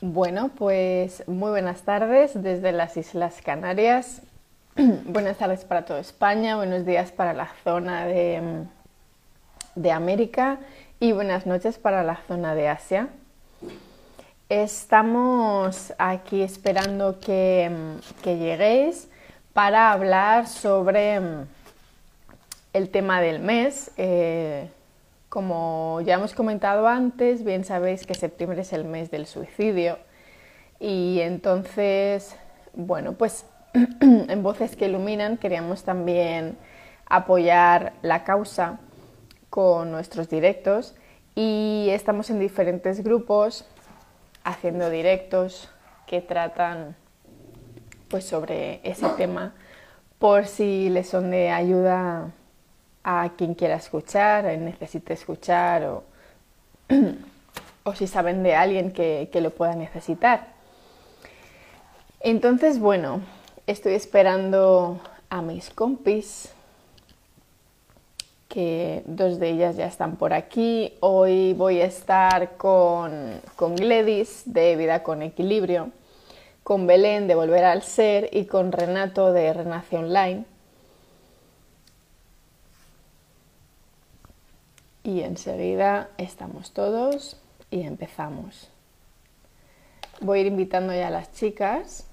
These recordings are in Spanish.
Bueno, pues muy buenas tardes desde las Islas Canarias. buenas tardes para toda España, buenos días para la zona de, de América y buenas noches para la zona de Asia. Estamos aquí esperando que, que lleguéis para hablar sobre el tema del mes. Eh, como ya hemos comentado antes, bien sabéis que septiembre es el mes del suicidio. Y entonces, bueno, pues en Voces que Iluminan queríamos también apoyar la causa con nuestros directos. Y estamos en diferentes grupos haciendo directos que tratan pues sobre ese tema por si les son de ayuda a quien quiera escuchar, necesite escuchar o, o si saben de alguien que, que lo pueda necesitar. Entonces, bueno, estoy esperando a mis compis, que dos de ellas ya están por aquí. Hoy voy a estar con, con Gledis de Vida con Equilibrio, con Belén de Volver al Ser y con Renato de Renace Online. Y enseguida estamos todos y empezamos. Voy a ir invitando ya a las chicas.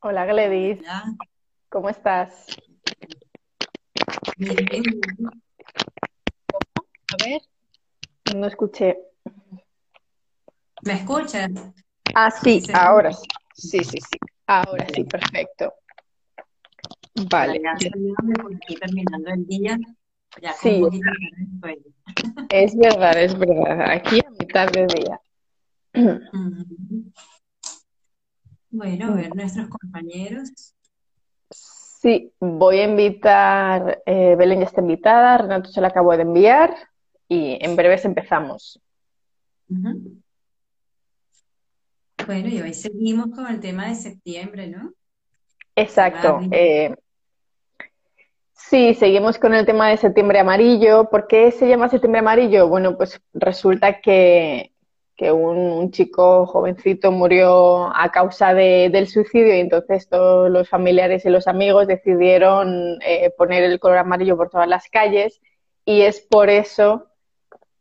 Hola Gledis, ¿cómo estás? A ver, no escuché. ¿Me escuchas? Ah, sí, ahora sí. Sí, sí, sí. Ahora sí, perfecto. Vale. Ya aquí terminando el día. Ya sí, es verdad, es verdad. Aquí a mitad de día. Bueno, a ver nuestros compañeros. Sí, voy a invitar, eh, Belén ya está invitada, Renato se la acabo de enviar y en breves empezamos. Bueno, y hoy seguimos con el tema de septiembre, ¿no? Exacto. Eh, sí, seguimos con el tema de septiembre amarillo. ¿Por qué se llama septiembre amarillo? Bueno, pues resulta que, un, chico jovencito murió a causa del suicidio y entonces todos los familiares y los amigos decidieron eh, poner el color amarillo por todas las calles y es por eso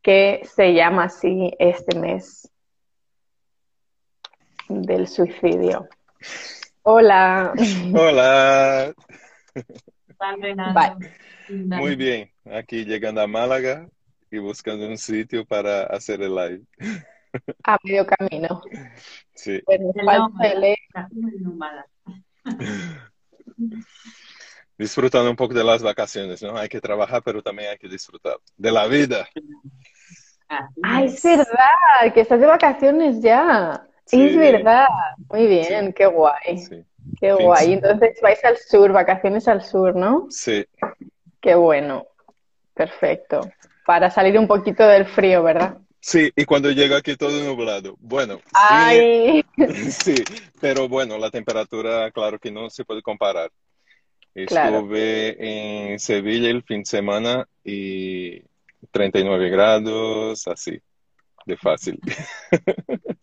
que se llama así este mes del suicidio. Hola. Hola. Muy bien, aquí llegando a Málaga y buscando un sitio para hacer el live. A medio camino. Sí. Disfrutando un poco de las vacaciones, ¿no? Hay que trabajar, pero también hay que disfrutar de la vida. Ay, es verdad, que estás de vacaciones ya. Sí. Es verdad, muy bien, qué guay. Qué guay. Entonces vais al sur, vacaciones al sur, ¿no? Sí. Qué bueno. Perfecto. Para salir un poquito del frío, ¿verdad? Sí, y cuando llega aquí todo nublado. Bueno, Ay. sí, pero bueno, la temperatura, claro que no se puede comparar. Estuve en Sevilla el fin de semana y 39 grados, así de fácil.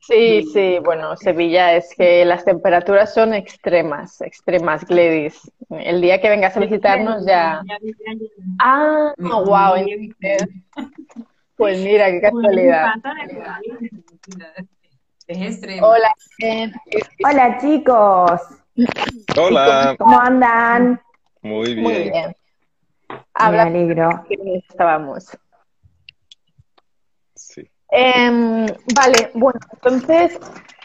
Sí, sí, bueno, Sevilla es que las temperaturas son extremas, extremas, Gladys. El día que vengas a visitarnos ya... Ah, wow. Pues mira, qué casualidad. Hola. Hola, chicos. Hola. ¿Cómo andan? Muy bien. Muy bien. Me alegro. Estábamos. Em, vale, bueno, entonces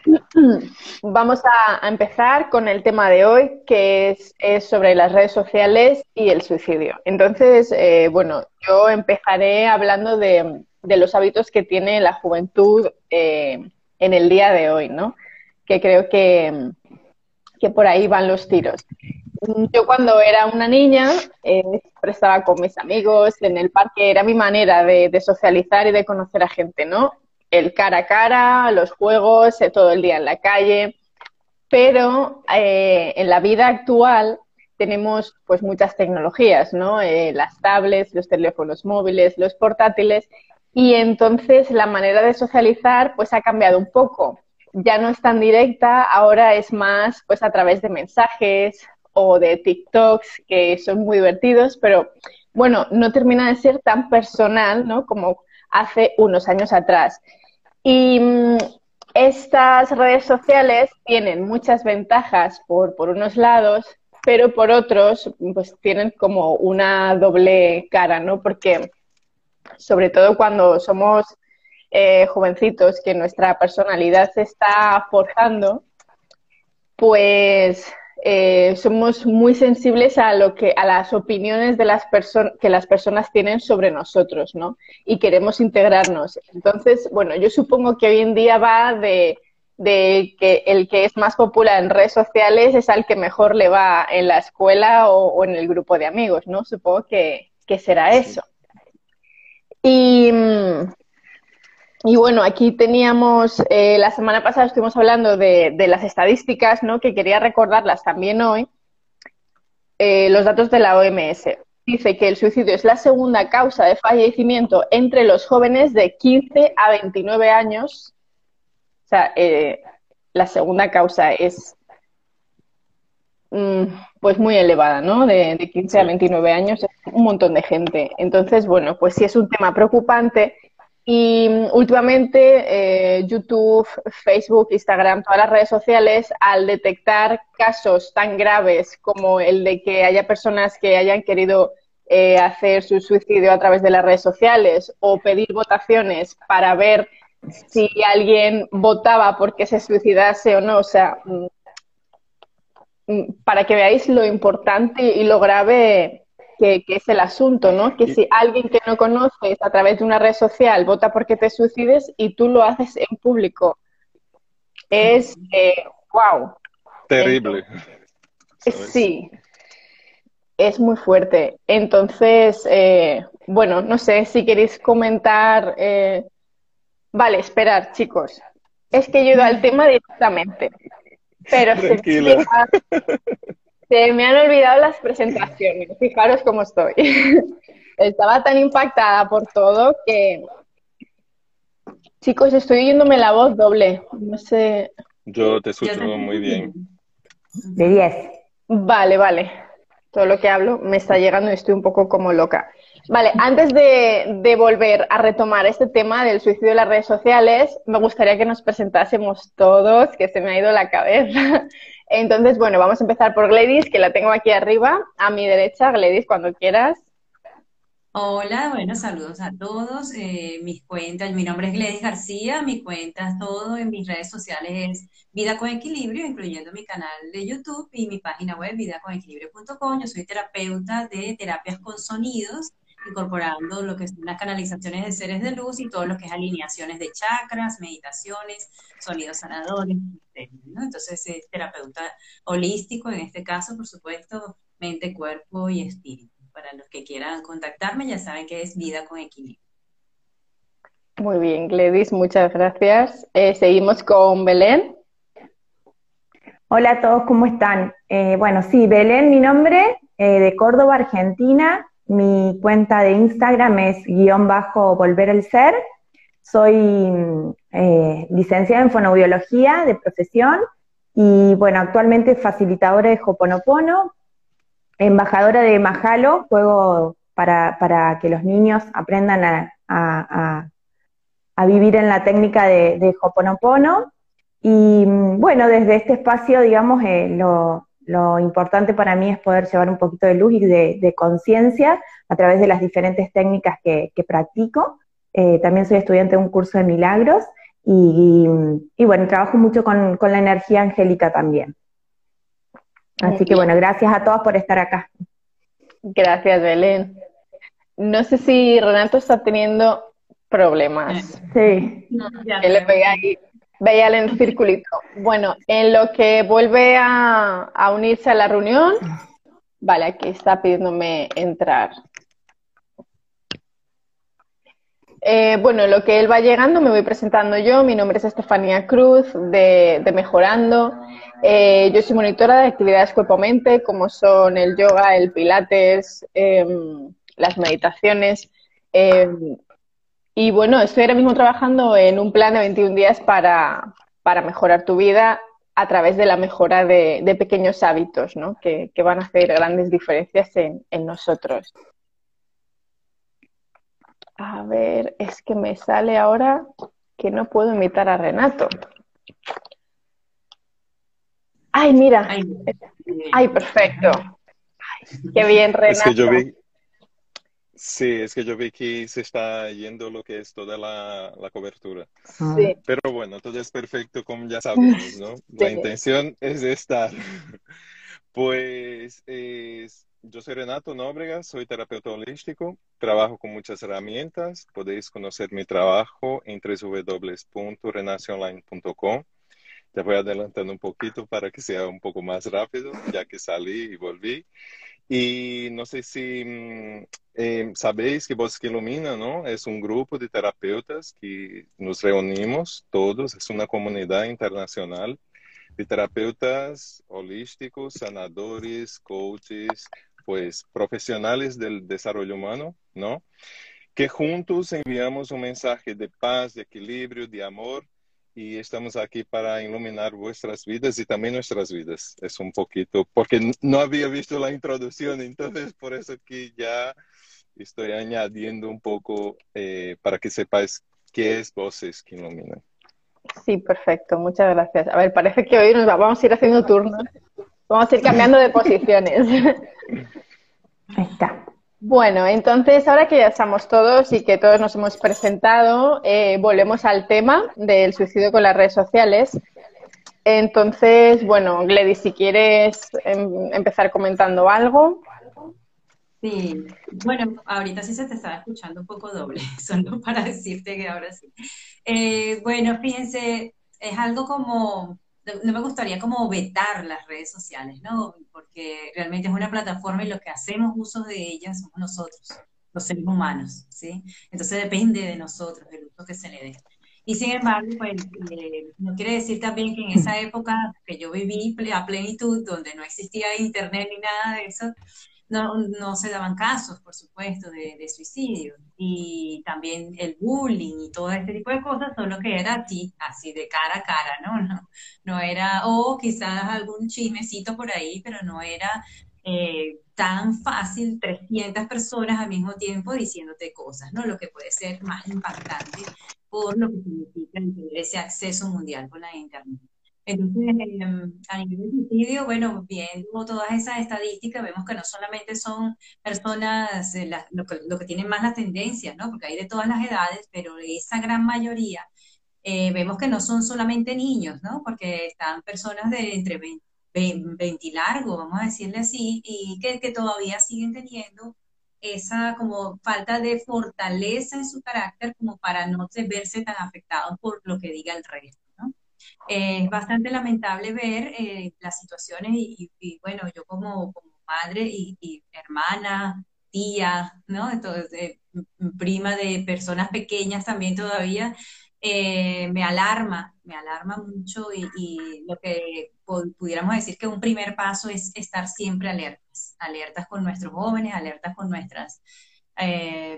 vamos a, empezar con el tema de hoy, que es, sobre las redes sociales y el suicidio. Entonces, eh, bueno, yo empezaré hablando de, los hábitos que tiene la juventud eh, en el día de hoy, ¿no? Que creo que, que por ahí van los tiros. Yo cuando era una niña eh, estaba con mis amigos en el parque, era mi manera de, socializar y de conocer a gente, ¿no? El cara a cara, los juegos, eh, todo el día en la calle. Pero eh, en la vida actual tenemos pues muchas tecnologías, ¿no? Eh, las tablets, los teléfonos móviles, los portátiles, y entonces la manera de socializar pues ha cambiado un poco. Ya no es tan directa, ahora es más pues a través de mensajes o de TikToks que son muy divertidos, pero bueno, no termina de ser tan personal, ¿no? Como hace unos años atrás. Y mm, estas redes sociales tienen muchas ventajas por, por unos lados, pero por otros, pues tienen como una doble cara, ¿no? Porque sobre todo cuando somos eh, jovencitos, que nuestra personalidad se está forjando, pues eh, somos muy sensibles a lo que a las opiniones de las personas que las personas tienen sobre nosotros, ¿no? Y queremos integrarnos. Entonces, bueno, yo supongo que hoy en día va de, que el que es más popular en redes sociales es al que mejor le va en la escuela o, en el grupo de amigos, ¿no? Supongo que, será eso. Y, mm, y bueno, aquí teníamos, eh, la semana pasada estuvimos hablando de, las estadísticas, ¿no? Que quería recordarlas también hoy. Eh, los datos de la OMS. Dice que el suicidio es la segunda causa de fallecimiento entre los jóvenes de 15 a 29 años. O sea, eh, la segunda causa es mm, pues muy elevada, ¿no? De, de 15 a 29 años es un montón de gente. Entonces, bueno, pues sí es un tema preocupante y mm, últimamente eh, YouTube, Facebook, Instagram, todas las redes sociales, al detectar casos tan graves como el de que haya personas que hayan querido eh, hacer su suicidio a través de las redes sociales o pedir votaciones para ver si alguien votaba porque se suicidase o no, o sea, mm, mm, para que veáis lo importante y lo grave que, es el asunto, ¿no? Que si alguien que no conoces a través de una red social vota porque te suicides y tú lo haces en público, es wow. Eh, Terrible. sí, es muy fuerte. Entonces, eh, bueno, no sé si queréis comentar. Eh, vale, esperar, chicos. Es que yo he ido al tema directamente. Pero Tranquila. Se me han olvidado las presentaciones, fijaros cómo estoy. Estaba tan impactada por todo que... Chicos, estoy oyéndome la voz doble. No sé. Yo te escucho muy bien. De 10. Vale, vale. Todo lo que hablo me está llegando y estoy un poco como loca. Vale, antes de, de, volver a retomar este tema del suicidio en las redes sociales, me gustaría que nos presentásemos todos, que se me ha ido la cabeza. Entonces, bueno, vamos a empezar por Gladys, que la tengo aquí arriba, a mi derecha. Gladys, cuando quieras. Hola, bueno, saludos a todos. Eh, mis cuentas, mi nombre es Gladys García, mi cuenta todo en mis redes sociales es Vida con Equilibrio, incluyendo mi canal de YouTube y mi página web vidaconequilibrio.com. Yo soy terapeuta de terapias con sonidos incorporando lo que son las canalizaciones de seres de luz y todo lo que es alineaciones de chakras, meditaciones, sonidos sanadores, Entonces es terapeuta holístico, en este caso, por supuesto, mente, cuerpo y espíritu. Para los que quieran contactarme, ya saben que es vida con equilibrio. Muy bien, Gladys, muchas gracias. Eh, seguimos con Belén. Hola a todos, ¿cómo están? Eh, bueno, sí, Belén, mi nombre, eh, de Córdoba, Argentina. Mi cuenta de Instagram es guion bajo volver el ser. Soy eh, licenciada en fonobiología de profesión y bueno, actualmente facilitadora de Hoponopono, embajadora de Mahalo, juego para, que los niños aprendan a, vivir en la técnica de, de Hoponopono. Y bueno, desde este espacio, digamos, eh, lo, lo importante para mí es poder llevar un poquito de luz y de, conciencia a través de las diferentes técnicas que, practico. Eh, también soy estudiante de un curso de milagros y, bueno, trabajo mucho con, la energía angélica también. Así que bueno, gracias a todos por estar acá. Gracias, Belén. No sé si Renato está teniendo problemas. Sí. Que le pega ahí Veía el circulito. Bueno, en lo que vuelve a, unirse a la reunión, vale, aquí está pidiéndome entrar. Eh, bueno, lo que él va llegando me voy presentando yo. Mi nombre es Estefanía Cruz de, Mejorando. Eh, yo soy monitora de actividades cuerpo-mente, como son el yoga, el pilates, em, las meditaciones. Y bueno, estoy ahora mismo trabajando en un plan de 21 días para, mejorar tu vida a través de la mejora de, pequeños hábitos, ¿no? Que, van a hacer grandes diferencias en, en nosotros. A ver, es que me sale ahora que no puedo invitar a Renato. Ay, mira. Ay, perfecto. qué bien, Renato. Es que yo vi, sí, es que yo vi que se está yendo lo que es toda la, cobertura. Sí. Pero bueno, todo es perfecto como ya sabemos, ¿no? La intención es estar. Pues es yo soy Renato Nóbrega, soy terapeuta holístico, trabajo con muchas herramientas. Podéis conocer mi trabajo en www.renacionline.com. Ya voy adelantando un poquito para que sea un poco más rápido, ya que salí y volví. Y no sé si eh, sabéis que Voz que Ilumina, ¿no? Es un grupo de terapeutas que nos reunimos todos, es una comunidad internacional de terapeutas holísticos, sanadores, coaches, pues profesionales del desarrollo humano, ¿no? Que juntos enviamos un mensaje de paz, de equilibrio, de amor y estamos aquí para iluminar vuestras vidas y también nuestras vidas. Es un poquito, porque no había visto la introducción, entonces por eso que ya estoy añadiendo un poco eh, para que sepáis qué es Voces que Iluminan. Sí, perfecto, muchas gracias. A ver, parece que hoy nos vamos a ir haciendo turnos. Vamos a ir cambiando de posiciones. Ahí está. Bueno, entonces ahora que ya estamos todos y que todos nos hemos presentado, eh, volvemos al tema del suicidio con las redes sociales. Entonces, bueno, Gladys, si quieres em, empezar comentando algo. Sí, bueno, ahorita sí se te estaba escuchando un poco doble, solo para decirte que ahora sí. Eh, bueno, fíjense, es algo como no me gustaría como vetar las redes sociales, ¿no? Porque realmente es una plataforma y lo que hacemos uso de ellas somos nosotros, los seres humanos, ¿sí? Entonces depende de nosotros el uso que se le dé. Y sin embargo, pues, eh, no quiere decir también que en esa época que yo viví a plenitud, donde no existía internet ni nada de eso, no, no se daban casos, por supuesto, de, suicidio. Y también el bullying y todo este tipo de cosas, solo que era así, así de cara a cara, ¿no? No, no era, o quizás algún chismecito por ahí, pero no era eh, tan fácil 300 personas al mismo tiempo diciéndote cosas, ¿no? Lo que puede ser más impactante por lo que significa ese acceso mundial con la Internet. Entonces, em, a nivel de suicidio, bueno, viendo todas esas estadísticas, vemos que no solamente son personas eh, lo, que, tienen más las tendencias, ¿no? Porque hay de todas las edades, pero esa gran mayoría, eh, vemos que no son solamente niños, ¿no? Porque están personas de entre 20, y largo, vamos a decirle así, y que, que todavía siguen teniendo esa como falta de fortaleza en su carácter como para no verse tan afectados por lo que diga el resto es bastante lamentable ver eh, las situaciones y, bueno, yo como, madre y, hermana, tía, ¿no? Entonces, eh, prima de personas pequeñas también todavía, eh, me alarma, me alarma mucho y, lo que pudiéramos decir que un primer paso es estar siempre alertas, alertas con nuestros jóvenes, alertas con nuestras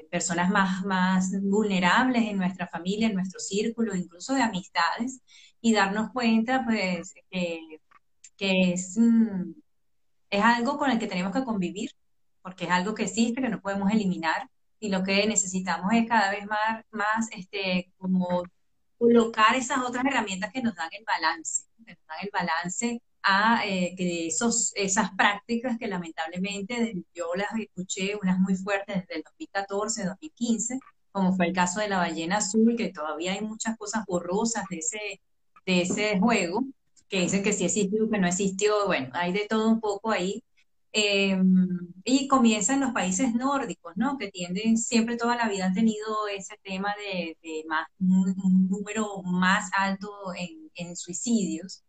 personas más, más vulnerables en nuestra familia, en nuestro círculo, incluso de amistades, y darnos cuenta, pues, que, es, mm, es algo con el que tenemos que convivir, porque es algo que existe, que no podemos eliminar, y lo que necesitamos es cada vez más, más este, como colocar esas otras herramientas que nos dan el balance, que nos dan el balance a eh, que esos, esas prácticas que lamentablemente yo las escuché, unas muy fuertes desde el 2014, 2015, como fue el caso de la ballena azul, que todavía hay muchas cosas borrosas de ese, de ese juego, que dicen que sí existió, que no existió, bueno, hay de todo un poco ahí. Em, y comienza en los países nórdicos, ¿no? Que tienden, siempre toda la vida han tenido ese tema de, más, un, número más alto en, en, suicidios.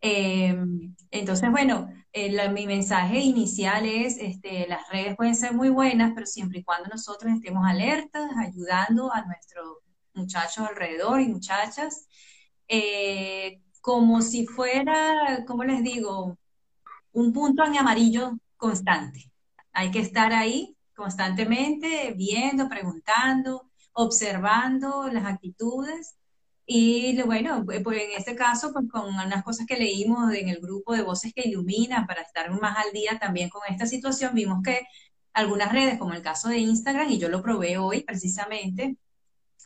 Em, entonces, bueno, eh, mi mensaje inicial es, este, las redes pueden ser muy buenas, pero siempre y cuando nosotros estemos alertas, ayudando a nuestros muchachos alrededor y muchachas, eh, como si fuera, ¿cómo les digo? Un punto en amarillo constante. Hay que estar ahí constantemente, viendo, preguntando, observando las actitudes y bueno, pues en este caso, pues con unas cosas que leímos en el grupo de Voces que Iluminan para estar más al día también con esta situación, vimos que algunas redes, como el caso de Instagram, y yo lo probé hoy precisamente,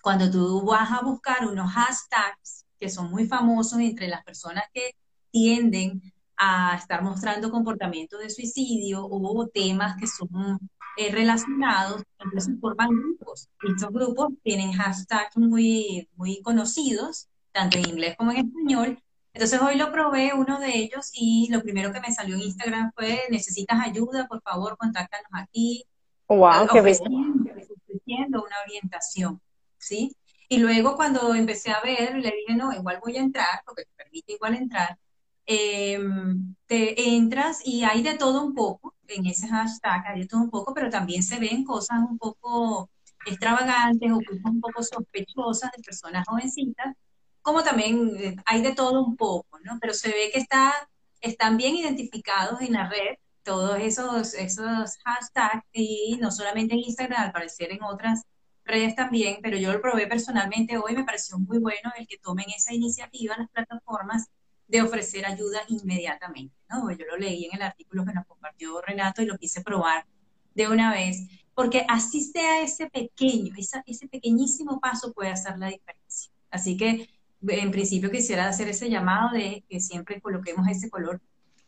cuando tú vas a buscar unos hashtags que son muy famosos entre las personas que tienden a estar mostrando comportamientos de suicidio o temas que son eh, relacionados, entonces forman grupos. Estos grupos tienen hashtags muy, muy conocidos, tanto en inglés como en español. Entonces hoy lo probé uno de ellos y lo primero que me salió en Instagram fue, necesitas ayuda, por favor, contáctanos aquí. Wow, qué ofreciendo una orientación, ¿sí? Y luego cuando empecé a ver, le dije, no, igual voy a entrar, porque te permite igual entrar. Em, te entras y hay de todo un poco en ese hashtag, hay de todo un poco, pero también se ven cosas un poco extravagantes o cosas un poco sospechosas de personas jovencitas, como también eh, hay de todo un poco, ¿no? Pero se ve que está, están bien identificados en la red todos esos, esos hashtags y no solamente en Instagram, al parecer en otras redes también, pero yo lo probé personalmente hoy, me pareció muy bueno el que tomen esa iniciativa las plataformas de ofrecer ayuda inmediatamente, ¿no? Yo lo leí en el artículo que nos compartió Renato y lo quise probar de una vez, porque así sea ese pequeño, ese pequeñísimo paso puede hacer la diferencia. Así que en principio quisiera hacer ese llamado de que siempre coloquemos ese color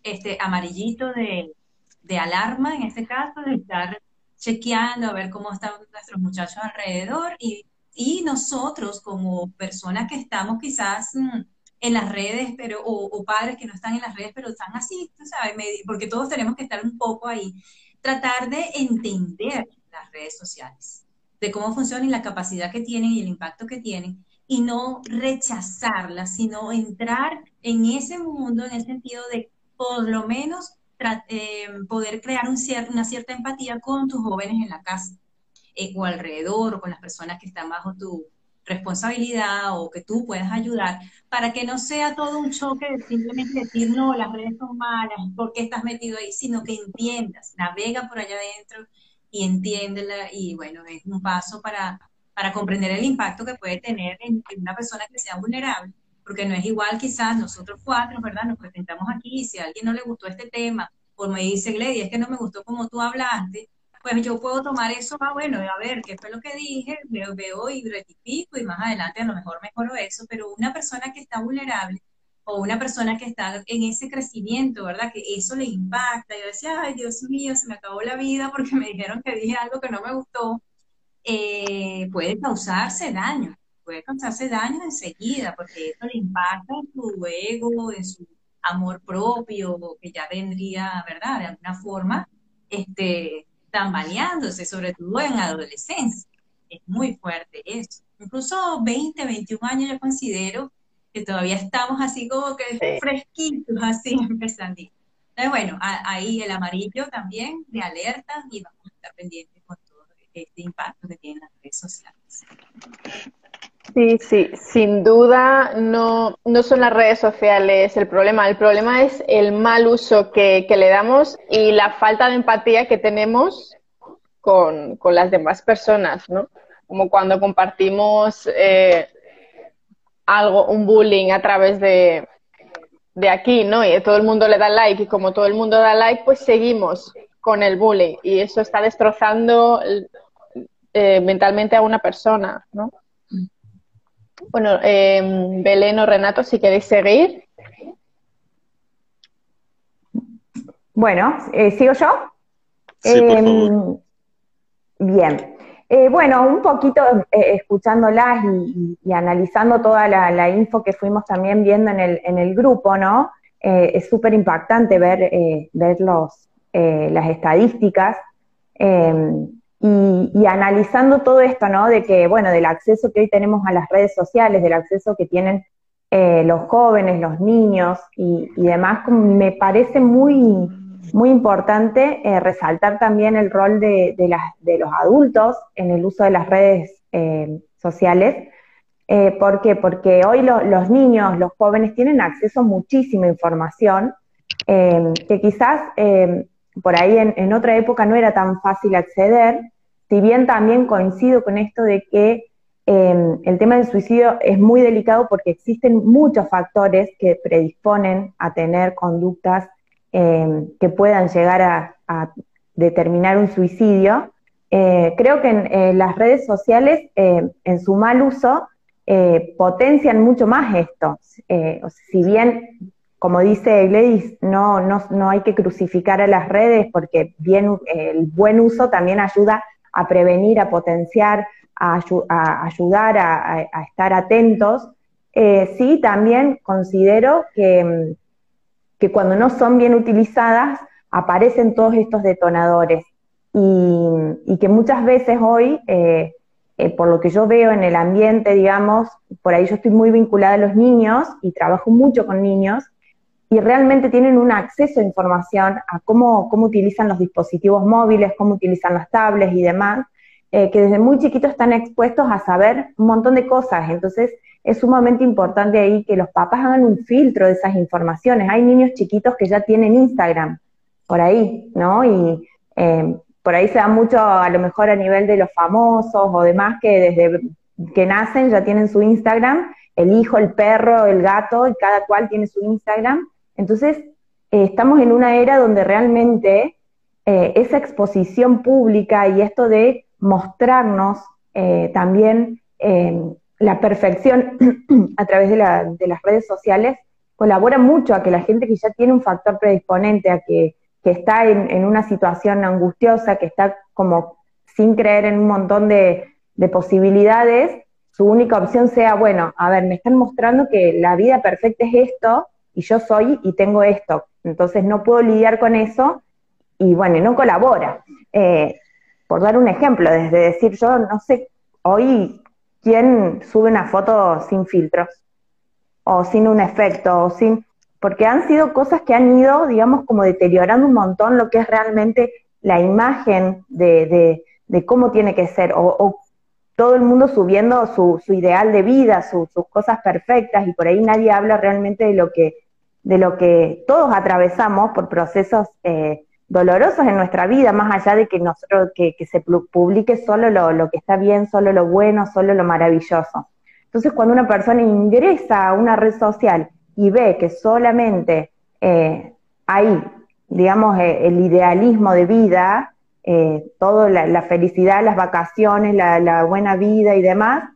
este amarillito de, de alarma, en este caso, de estar chequeando a ver cómo están nuestros muchachos alrededor y, y nosotros como personas que estamos quizás mm, en las redes, pero, o, padres que no están en las redes, pero están así, tú sabes, porque todos tenemos que estar un poco ahí. Tratar de entender las redes sociales, de cómo funcionan y la capacidad que tienen y el impacto que tienen, y no rechazarlas, sino entrar en ese mundo en el sentido de por lo menos eh, poder crear un una cierta empatía con tus jóvenes en la casa o alrededor o con las personas que están bajo tu, responsabilidad o que tú puedas ayudar para que no sea todo un choque de simplemente decir, no, las redes son malas, ¿por qué estás metido ahí? Sino que entiendas, navega por allá adentro y entiéndela y bueno, es un paso para, para comprender el impacto que puede tener en, una persona que sea vulnerable, porque no es igual quizás nosotros cuatro, ¿verdad? Nos presentamos aquí y si a alguien no le gustó este tema, o me dice, Glady, es que no me gustó como tú hablaste, pues yo puedo tomar eso, ah, bueno, a ver, qué fue lo que dije, veo, veo y rectifico y más adelante a lo mejor mejoro eso, pero una persona que está vulnerable o una persona que está en ese crecimiento, ¿verdad? Que eso le impacta. Yo decía, ay, Dios mío, se me acabó la vida porque me dijeron que dije algo que no me gustó. Eh, puede causarse daño, puede causarse daño enseguida, porque eso le impacta en su ego, en su amor propio, que ya vendría, ¿verdad? De alguna forma, este, tambaleándose, sobre todo en adolescencia. Es muy fuerte eso. Incluso 20, 21 años yo considero que todavía estamos así como que fresquitos, así empezando. Entonces, bueno, ahí el amarillo también de alerta y vamos a estar pendientes con todo este impacto que tienen las redes sociales. Sí, sí, sin duda no, no son las redes sociales el problema. El problema es el mal uso que, le damos y la falta de empatía que tenemos con, las demás personas, ¿no? Como cuando compartimos eh, algo, un bullying a través de, de aquí, ¿no? Y todo el mundo le da like y como todo el mundo da like, pues seguimos con el bullying y eso está destrozando eh, mentalmente a una persona, ¿no? Bueno, eh, Belén o Renato, si queréis seguir. Bueno, eh, ¿sigo yo? Sí, por em, Bien. Eh, bueno, un poquito escuchándolas y, analizando toda la, info que fuimos también viendo en el, en el grupo, ¿no? es súper impactante ver, ver los, las estadísticas. Em, y, analizando todo esto, ¿no? De que, bueno, del acceso que hoy tenemos a las redes sociales, del acceso que tienen eh, los jóvenes, los niños y, demás, me parece muy, muy importante eh, resaltar también el rol de, de, los adultos en el uso de las redes eh, sociales. ¿Por qué? Porque hoy los niños, los jóvenes tienen acceso a muchísima información que quizás por ahí en, otra época no era tan fácil acceder, si bien también coincido con esto de que Em, el tema del suicidio es muy delicado porque existen muchos factores que predisponen a tener conductas em, que puedan llegar a, determinar un suicidio. Eh, creo que en, las redes sociales, em, en su mal uso, eh, potencian mucho más esto. Eh, si bien, como dice Gladys, no, no, no hay que crucificar a las redes porque bien, el buen uso también ayuda a prevenir, a potenciar, a, ayudar a, estar atentos, eh, sí también considero que, mm, que, cuando no son bien utilizadas aparecen todos estos detonadores. Y, que muchas veces hoy, eh, eh, por lo que yo veo en el ambiente, digamos, por ahí yo estoy muy vinculada a los niños y trabajo mucho con niños y realmente tienen un acceso a información a cómo, cómo utilizan los dispositivos móviles, cómo utilizan las tablets y demás, eh, que desde muy chiquitos están expuestos a saber un montón de cosas. Entonces, es sumamente importante ahí que los papás hagan un filtro de esas informaciones. Hay niños chiquitos que ya tienen Instagram por ahí, ¿no? Y eh, por ahí se da mucho, a lo mejor a nivel de los famosos o demás, que desde que nacen ya tienen su Instagram, el hijo, el perro, el gato, y cada cual tiene su Instagram. Entonces, eh, estamos en una era donde realmente esa exposición pública y esto de mostrarnos eh, también eh, la perfección a través de, las redes sociales colabora mucho a que la gente que ya tiene un factor predisponente, a que, está en, una situación angustiosa, que está como sin creer en un montón de, posibilidades, su única opción sea, bueno, a ver, me están mostrando que la vida perfecta es esto y yo soy y tengo esto, entonces no puedo lidiar con eso y bueno, no colabora. Eh, por dar un ejemplo, desde decir yo no sé hoy quién sube una foto sin filtros o sin un efecto o sin porque han sido cosas que han ido, digamos, como deteriorando un montón lo que es realmente la imagen de, cómo tiene que ser, o, todo el mundo subiendo su, ideal de vida, sus cosas perfectas, y por ahí nadie habla realmente de lo que, de lo que todos atravesamos por procesos eh, dolorosos en nuestra vida, más allá de que nosotros, que, se publique solo lo, que está bien, solo lo bueno, solo lo maravilloso. Entonces, cuando una persona ingresa a una red social y ve que solamente eh, hay, digamos, eh, el idealismo de vida, todo la, felicidad, las vacaciones, la, buena vida y demás,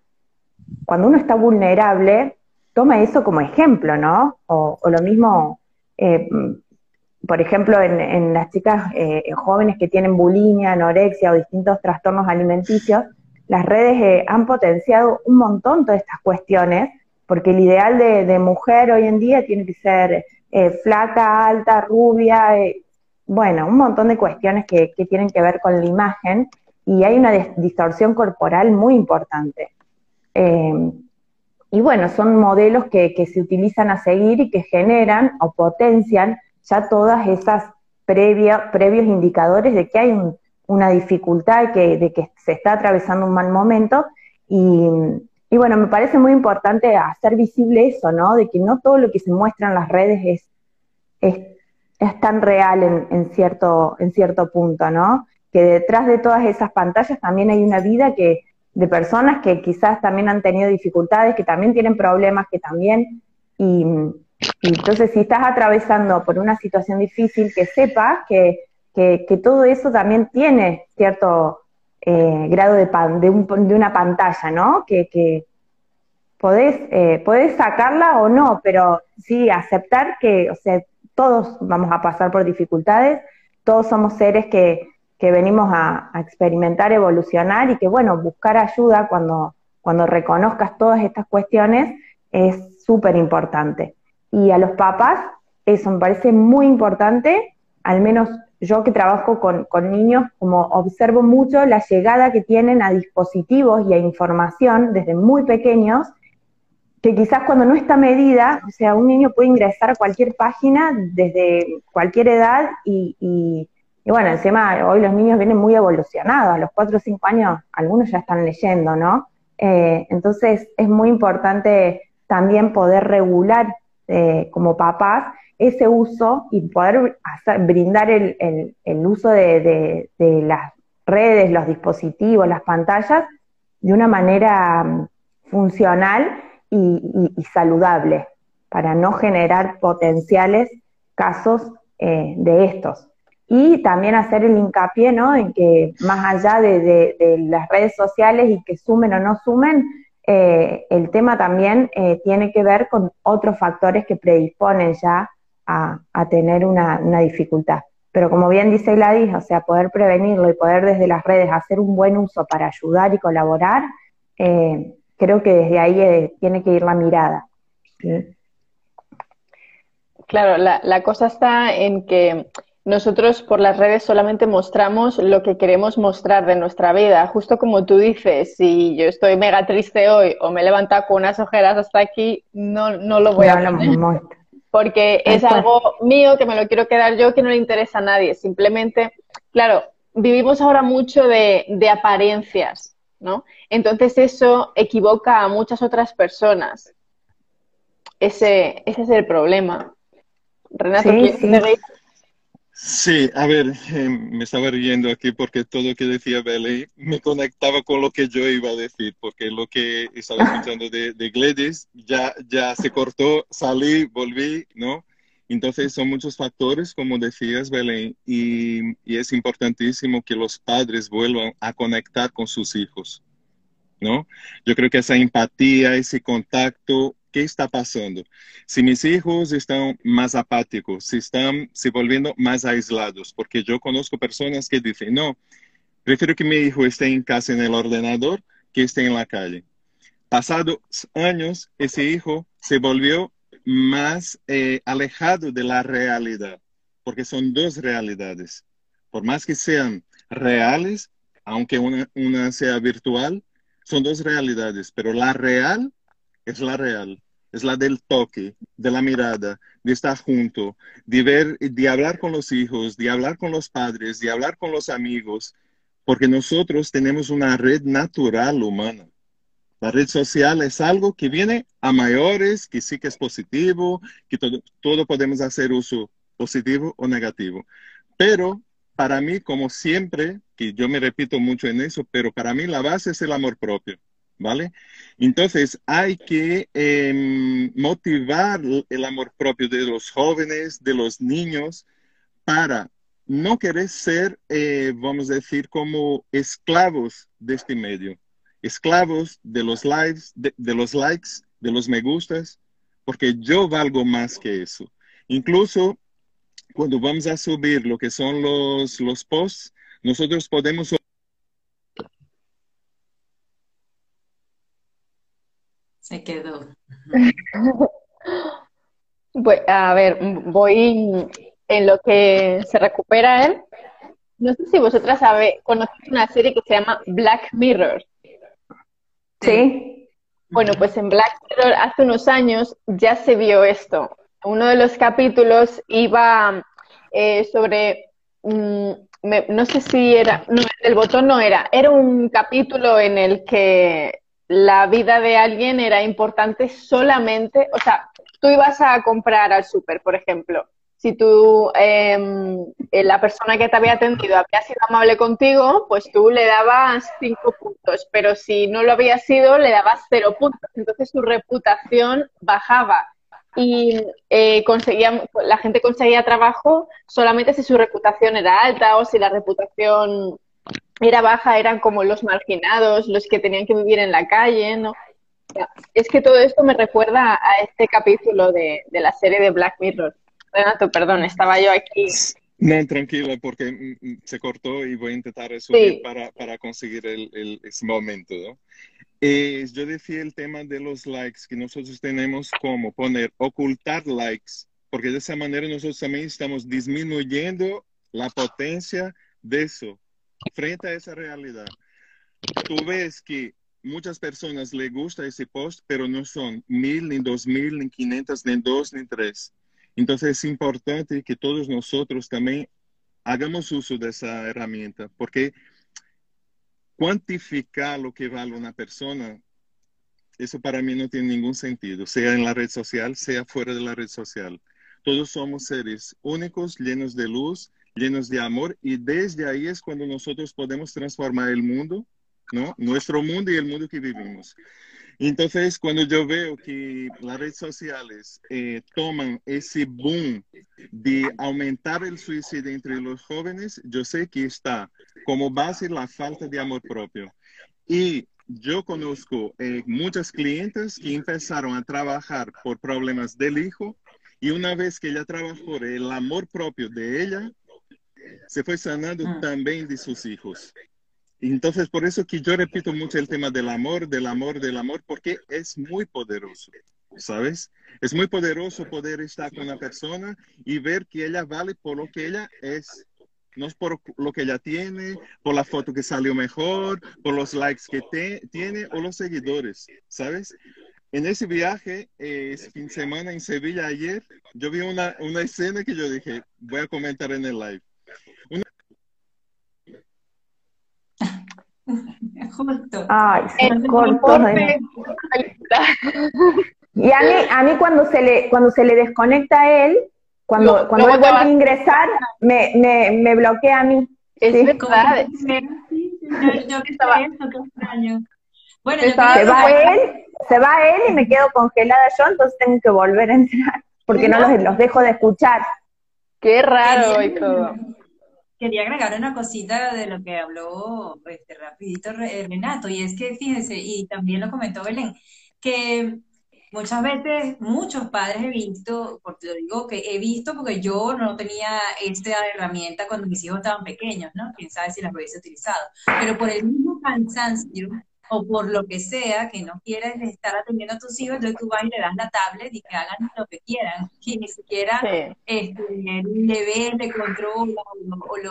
cuando uno está vulnerable, toma eso como ejemplo, ¿no? O, lo mismo, por ejemplo, en, las chicas eh, jóvenes que tienen bulimia, anorexia o distintos trastornos alimenticios, las redes eh, han potenciado un montón todas estas cuestiones, porque el ideal de, mujer hoy en día tiene que ser eh, flaca, alta, rubia, bueno, un montón de cuestiones que, tienen que ver con la imagen y hay una distorsión corporal muy importante. Y bueno, son modelos que, que se utilizan a seguir y que generan o potencian ya todas esas previos indicadores de que hay una dificultad, de que se está atravesando un mal momento. Y, bueno, me parece muy importante hacer visible eso, ¿no? De que no todo lo que se muestra en las redes es, es, tan real en, cierto, en cierto punto, ¿no? Que detrás de todas esas pantallas también hay una vida que, de personas que quizás también han tenido dificultades, que también tienen problemas, que también, y, entonces, si estás atravesando por una situación difícil, que sepas que, todo eso también tiene cierto eh, grado de, de, de, una pantalla, ¿no? Que, que podés, eh, podés sacarla o no, pero sí aceptar que, o sea, todos vamos a pasar por dificultades, todos somos seres que, que venimos a, a, experimentar, evolucionar y que, bueno, buscar ayuda cuando, cuando reconozcas todas estas cuestiones es súper importante. Y a los papás, eso me parece muy importante, al menos yo que trabajo con, niños, como observo mucho la llegada que tienen a dispositivos y a información desde muy pequeños, que quizás cuando no está medida, o sea, un niño puede ingresar a cualquier página desde cualquier edad y, bueno, encima hoy los niños vienen muy evolucionados, a los 4 o 5 años algunos ya están leyendo, ¿no? Eh, entonces es muy importante también poder regular eh, como papás ese uso y poder brindar el, uso de, de, las redes, los dispositivos, las pantallas de una manera mm, funcional y, saludable para no generar potenciales casos eh, de estos. Y también hacer el hincapié ¿no? en que más allá de, las redes sociales y que sumen o no sumen, eh, el tema también eh, tiene que ver con otros factores que predisponen ya a, tener una, dificultad. Pero como bien dice Gladys, o sea, poder prevenirlo y poder desde las redes hacer un buen uso para ayudar y colaborar, creo que desde ahí eh, tiene que ir la mirada. Claro, la, cosa está en que nosotros por las redes solamente mostramos lo que queremos mostrar de nuestra vida. Justo como tú dices, si yo estoy mega triste hoy o me he levantado con unas ojeras hasta aquí, no, no lo voy a poner. Porque es algo mío que me lo quiero quedar yo que no le interesa a nadie. Simplemente, claro, vivimos ahora mucho de, de apariencias. ¿no? Entonces eso equivoca a muchas otras personas. Ese, ese es el problema. Renato, sí, sí. Sí, a ver, eh, me estaba riendo aquí porque todo lo que decía Belle me conectaba con lo que yo iba a decir, porque lo que estaba escuchando de, de Gladys ya, ya se cortó, salí, volví, ¿no? Entonces son muchos factores, como decías, Belén, y, es importantísimo que los padres vuelvan a conectar con sus hijos, ¿no? Yo creo que esa empatía, ese contacto, ¿qué está pasando? Si mis hijos están más apáticos, si están se volviendo más aislados, porque yo conozco personas que dicen, no, prefiero que mi hijo esté en casa en el ordenador que esté en la calle. Pasados años, ese hijo se volvió más eh, alejado de la realidad, porque son dos realidades. Por más que sean reales, aunque una, sea virtual, son dos realidades, pero la real es la real, es la del toque, de la mirada, de estar junto, de ver, de hablar con los hijos, de hablar con los padres, de hablar con los amigos, porque nosotros tenemos una red natural humana. La red social es algo que viene a mayores, que sí que es positivo, que todo, todo podemos hacer uso positivo o negativo. Pero para mí, como siempre, que yo me repito mucho en eso, pero para mí la base es el amor propio, ¿vale? Entonces hay que em, motivar el amor propio de los jóvenes, de los niños, para no querer ser, eh, vamos a decir, como esclavos de este medio esclavos de los likes, de, los likes, de los me gustas, porque yo valgo más que eso. Incluso cuando vamos a subir lo que son los, los posts, nosotros podemos Se quedó. a ver, voy en lo que se recupera él. No sé si vosotras sabe, conocéis una serie que se llama Black Mirror. Sí. Bueno, pues en Black Mirror hace unos años ya se vio esto. Uno de los capítulos iba eh, sobre, mm, no sé si era, no, el botón no era, era un capítulo en el que la vida de alguien era importante solamente, o sea, tú ibas a comprar al súper, por ejemplo, si tú, em, eh, la persona que te había atendido había sido amable contigo, pues tú le dabas cinco puntos, pero si no lo había sido, le dabas cero puntos. Entonces tu reputación bajaba y eh, conseguía, la gente conseguía trabajo solamente si su reputación era alta o si la reputación era baja, eran como los marginados, los que tenían que vivir en la calle, ¿no? Es que todo esto me recuerda a este capítulo de la serie de Black Mirror. Renato, perdón, estaba yo aquí. No, tranquila, porque mm, mm, se cortó y voy a intentar resumir para, para, conseguir el, ese momento. ¿no? Eh, yo decía el tema de los likes, que nosotros tenemos como poner, ocultar likes, porque de esa manera nosotros también estamos disminuyendo la potencia de eso frente a esa realidad. Tú ves que muchas personas les gusta ese post, pero no son mil, ni dos mil, ni quinientas, ni dos, ni tres. Entonces es importante que todos nosotros también hagamos uso de esa herramienta, porque cuantificar lo que vale una persona, eso para mí no tiene ningún sentido, sea en la red social, sea fuera de la red social. Todos somos seres únicos, llenos de luz, llenos de amor, y desde ahí es cuando nosotros podemos transformar el mundo, ¿no? Nuestro mundo y el mundo que vivimos. Entonces, cuando yo veo que las redes sociales eh, toman ese boom de aumentar el suicidio entre los jóvenes, yo sé que está como base la falta de amor propio. Y yo conozco eh, muchas clientes que empezaron a trabajar por problemas del hijo y una vez que ella trabajó el amor propio de ella, se fue sanando ah. también de sus hijos. Entonces, por eso que yo repito mucho el tema del amor, del amor, del amor, porque es muy poderoso, ¿sabes? Es muy poderoso poder estar con una persona y ver que ella vale por lo que ella es. No es por lo que ella tiene, por la foto que salió mejor, por los likes que tiene o los seguidores, ¿sabes? En ese viaje, es fin de semana en Sevilla ayer, yo vi una, una escena que yo dije, voy a comentar en el live. Justo. Ay, Y a mí, a mí cuando se le, cuando se le desconecta a él, cuando, cuando él vuelve a ingresar, me, me, me bloquea a mí. Es verdad. Yo, estaba... Bueno, se va él, se va él y me quedo congelada yo, entonces tengo que volver a entrar, porque no los, los dejo de escuchar. Qué raro y todo. Quería agregar una cosita de lo que habló este, rapidito Renato, y es que fíjense, y también lo comentó Belén, que muchas veces muchos padres he visto, porque lo digo que he visto porque yo no tenía esta herramienta cuando mis hijos estaban pequeños, ¿no? Quién sabe si las hubiese utilizado, pero por el mismo cansancio o por lo que sea, que no quieres estar atendiendo a tus hijos, entonces tú vas y le das la tablet y que hagan lo que quieran, que ni siquiera este, le ves, le controla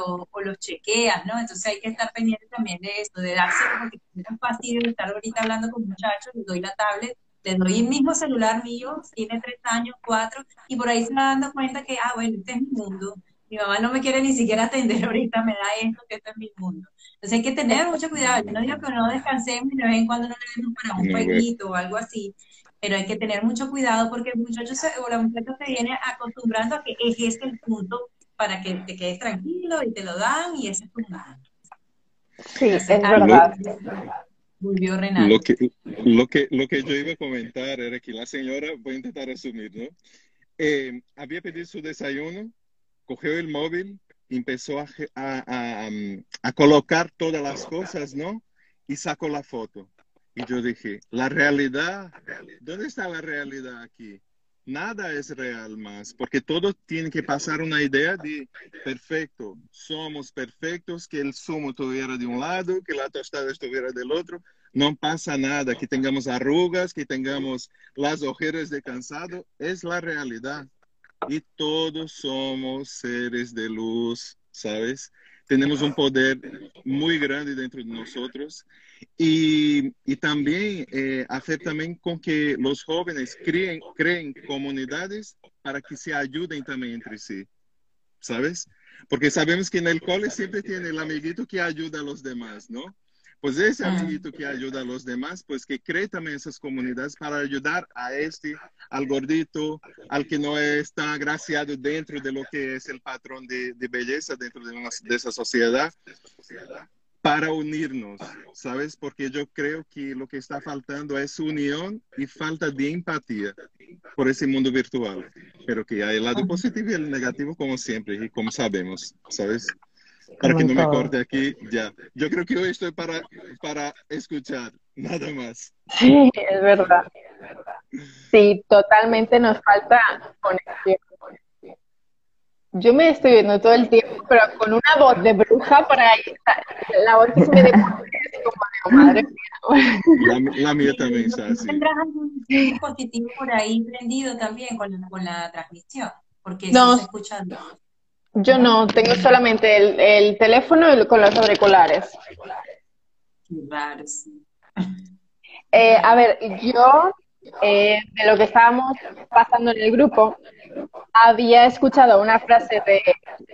o, o, los chequeas, ¿no? Entonces hay que estar pendiente también de eso, de darse, porque es fastidio de estar ahorita hablando con muchachos, les doy la tablet, les doy el mismo celular mío, tiene tres años, cuatro, y por ahí se va dando cuenta que, ah, bueno, este es mi mundo, mi mamá no me quiere ni siquiera atender ahorita, me da esto, que esto es mi mundo. Entonces hay que tener mucho cuidado. Yo no digo que no descansemos y de vez en cuando no le demos para un jueguito o algo así, pero hay que tener mucho cuidado porque el muchacho o la muchacha se viene acostumbrando a que ese es el punto para que te quedes tranquilo y te lo dan y ese es tu mundo. Sí, es verdad. Volvió Renato. Lo que, lo, que, lo que yo iba a comentar era que la señora, voy a intentar resumir, ¿no? Eh, había pedido su desayuno, cogió el móvil, empezó a, a, colocar todas las cosas, ¿no? Y sacó la foto. Y yo dije, la realidad, ¿dónde está la realidad aquí? Nada es real más, porque todo tiene que pasar una idea de perfecto, somos perfectos, que el zumo estuviera de un lado, que la tostada estuviera del otro. No pasa nada, que tengamos arrugas, que tengamos las ojeras de cansado, es la realidad y todos somos seres de luz, ¿sabes? Tenemos un poder muy grande dentro de nosotros y, y también eh, hacer también con que los jóvenes creen, creen comunidades para que se ayuden también entre sí, ¿sabes? Porque sabemos que en el cole siempre tiene el amiguito que ayuda a los demás, ¿no? Pues ese ah. amiguito que ayuda a los demás, pues que cree también esas comunidades para ayudar a este, al gordito, al que no está agraciado dentro de lo que es el patrón de, belleza dentro de, de esa sociedad, para unirnos, ¿sabes? Porque yo creo que lo que está faltando es unión y falta de empatía por ese mundo virtual, pero que hay el lado positivo y el negativo como siempre y como sabemos, ¿sabes? Para que no me corte aquí, ya. Yo creo que hoy estoy para, para escuchar, nada más. Sí, es verdad. Sí, totalmente nos falta conexión. Yo me estoy viendo todo el tiempo, pero con una voz de bruja por ahí. La voz que se me como de madre mía. La, mía también está así. ¿Tendrás algún dispositivo por ahí prendido también con, con la transmisión? Porque no. se escucha yo no, tengo solamente el, el teléfono con los auriculares. Eh, a ver, yo, eh, de lo que estábamos pasando en el grupo, había escuchado una frase de,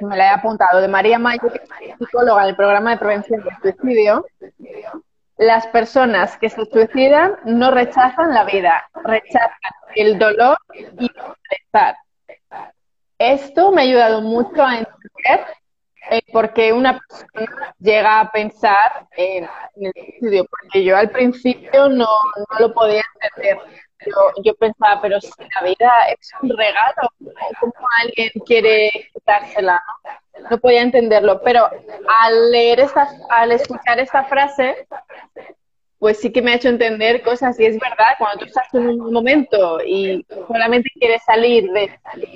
me la he apuntado, de María Mayo, psicóloga del programa de prevención del suicidio. Las personas que se suicidan no rechazan la vida, rechazan el dolor y el malestar. Esto me ha ayudado mucho a entender eh, por qué una persona llega a pensar en, el suicidio, porque yo al principio no, no lo podía entender. Yo, pensaba, pero si la vida es un regalo, ¿cómo alguien quiere quitársela? ¿no? no podía entenderlo, pero al leer esta, al escuchar esta frase, pues sí que me ha hecho entender cosas y es verdad, cuando tú estás en un momento y solamente quieres salir de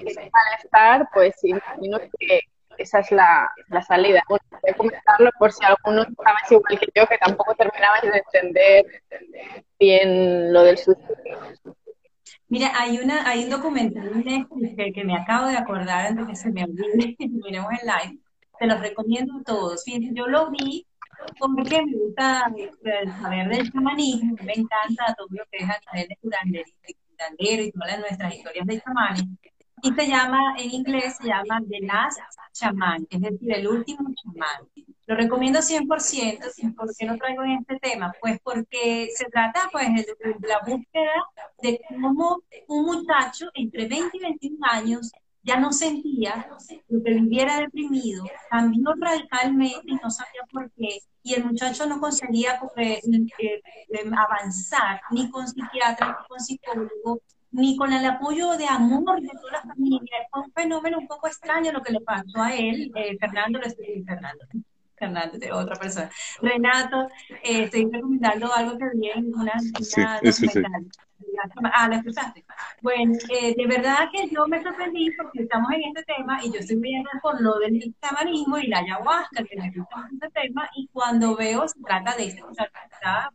ese malestar, pues imagino que esa es la, la salida. Bueno, voy a comentarlo por si alguno sabes igual que yo, que tampoco terminabas de entender bien lo del suicidio. Mira, hay una, hay un documental que, me acabo de acordar antes que se me olvide, miremos en live, te los recomiendo a todos. Fíjense, yo lo vi porque me gusta saber del chamanismo, me encanta todo lo que es a través de curandero y todas nuestras historias de chamanes. Y se llama, en inglés se llama The Last Shaman, es decir, el último chamán. Lo recomiendo 100%. ¿Por qué lo traigo en este tema? Pues porque se trata pues, de, la búsqueda de cómo un muchacho entre 20 y 21 años ya no sentía lo que viviera deprimido, cambió radicalmente y no sabía por qué, y el muchacho no conseguía eh, eh, avanzar ni con psiquiatra, ni con psicólogo, ni con el apoyo de amor de toda la familia. Fue un fenómeno un poco extraño lo que le pasó a él, eh, Fernando, Fernando, Fernando, de otra persona. Renato, eh, estoy recomendando algo que vi en una, una. Ah, la escuchaste. Bueno, eh, de verdad que yo me sorprendí porque estamos en este tema y yo estoy viendo por lo del chamanismo y la ayahuasca, que me gusta este tema, y cuando veo, se trata de esto, o sea, está,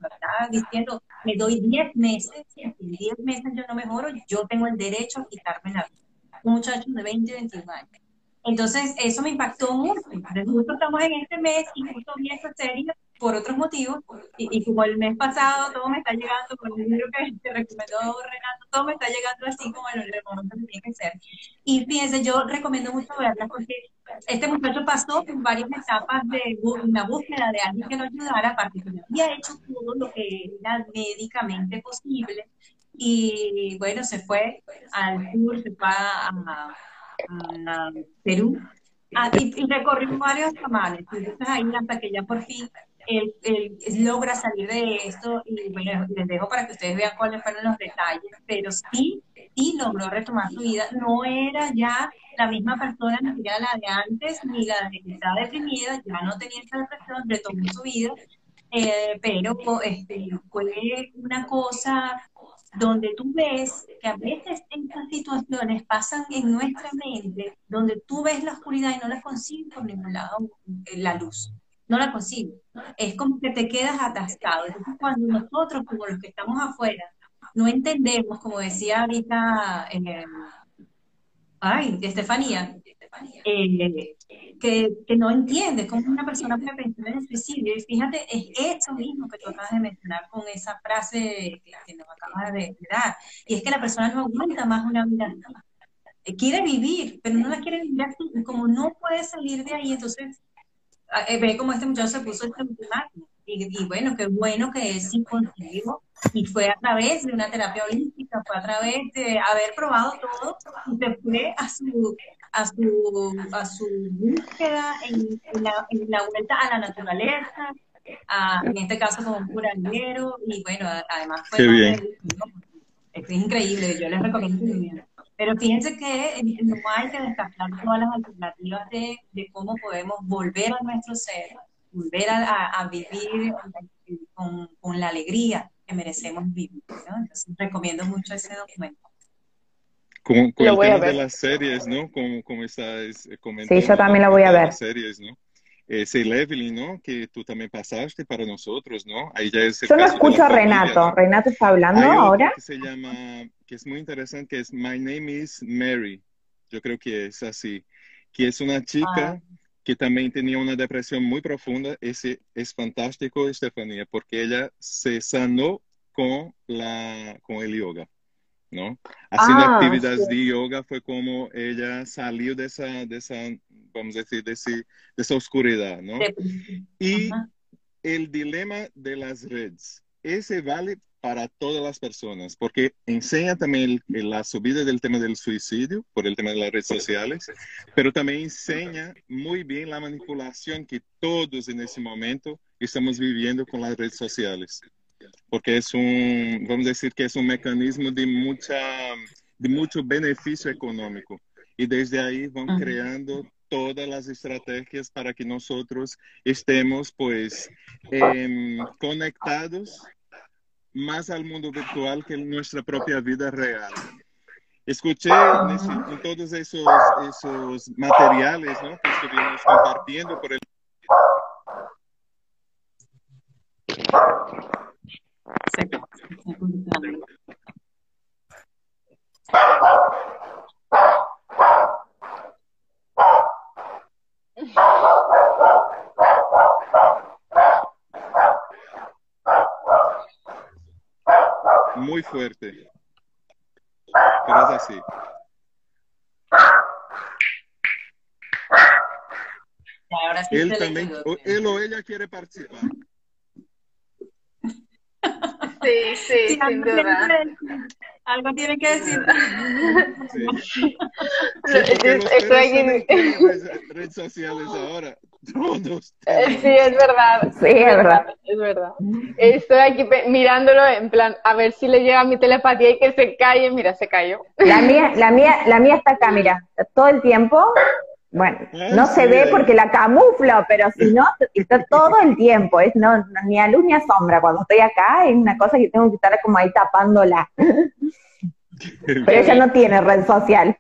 diciendo, me doy 10 meses, y en 10 meses yo no mejoro, yo tengo el derecho a quitarme la vida. Un muchacho de 20, 21 años. Entonces, eso me impactó mucho. Nosotros estamos en este mes y justo vi esta serie por otros motivos, y, como el mes pasado todo me está llegando con el libro que te recomendó Renato, todo me está llegando así como en el momento que tiene que ser. Y fíjense, yo recomiendo mucho verla porque este muchacho pasó por varias etapas de una búsqueda de alguien que lo ayudara, aparte que había hecho todo lo que era médicamente posible, y bueno, se fue al sur, se fue a, a Perú, ah, y, y, recorrió varios chamanes. Entonces ahí hasta que ya por fin él, logra salir de esto y bueno, les dejo para que ustedes vean cuáles fueron los detalles, pero sí, sí logró retomar su vida. No era ya la misma persona, ni siquiera la de antes, ni la de que estaba deprimida, ya no tenía esa depresión, retomó su vida, eh, pero este, fue una cosa donde tú ves que a veces estas situaciones pasan en nuestra mente, donde tú ves la oscuridad y no la consigues por ningún lado la luz no la consigo. Es como que te quedas atascado. Entonces, cuando nosotros, como los que estamos afuera, no entendemos, como decía ahorita, eh, ay, Estefanía, eh, que, que, no entiende cómo una persona puede pensar en el suicidio. Y fíjate, es eso mismo que tú acabas de mencionar con esa frase que, nos acabas de dar. Y es que la persona no aguanta más una vida Quiere vivir, pero no la quiere vivir así. Como no puede salir de ahí, entonces ve cómo este muchacho se puso este y, y bueno, qué bueno que es inconsciente y fue a través de una terapia holística, fue a través de haber probado todo y se fue a su a su, a su búsqueda en, la, en la vuelta a la naturaleza, en este caso como un curandero. Y bueno, además fue Qué bien. es increíble, yo les recomiendo que pero fíjense que no hay que descartar todas las alternativas de, de cómo podemos volver a nuestro ser, volver a, a, vivir con, con, la alegría que merecemos vivir. ¿no? Entonces recomiendo mucho ese documento. Con, con el tema de las series, ¿no? Como, como estás comentando. Sí, yo también lo voy a ver. Series, ¿no? Ese Leveling, ¿no? Que tú también pasaste para nosotros, ¿no? Ahí ya es Yo no escucho a Renato. ¿Renato está hablando ahora? Que se llama que es muy interesante, que es My Name is Mary. Yo creo que es así. Que es una chica ah. que también tenía una depresión muy profunda. Ese es fantástico, Estefanía, porque ella se sanó con, la, con el yoga. ¿No? Haciendo Ah, actividades sí. de yoga fue como ella salió de esa, de esa vamos a decir, de, ese- de esa oscuridad, ¿no? Y Ajá. el dilema de las redes, ese vale para todas las personas, porque enseña también el- la subida del tema del suicidio por el tema de las redes sociales, pero también enseña muy bien la manipulación que todos en ese momento estamos viviendo con las redes sociales, porque es un, vamos a decir que es un mecanismo de mucha, de mucho beneficio económico. Y desde ahí van creando todas las estrategias para que nosotros estemos pues em, conectados más al mundo virtual que en nuestra propia vida real. Escuché en, ese- en todos esos, esos materiales ¿no? que estuvimos compartiendo por el Muy fuerte. Pero es así. Ahora sí Él también, él o ella quiere participar. Sí, sí, Sí, sin algo tiene duda. que decir. Algo tiene que decir. Sí. Tienen redes, sociales ahora. Todos. Eh, Sí, es verdad. Sí, es verdad. Es verdad. Estoy aquí mirándolo en plan, a ver si le llega mi telepatía y que se calle. Mira, se cayó. La mía, la mía, la mía está acá, mira, todo el tiempo. Bueno, Ay, no se ve porque la camuflo, pero si no, está todo el tiempo, es no, no- ni a luz ni a sombra. Cuando estoy acá es una cosa que tengo que estar como ahí tapándola. Pero ella no tiene red social,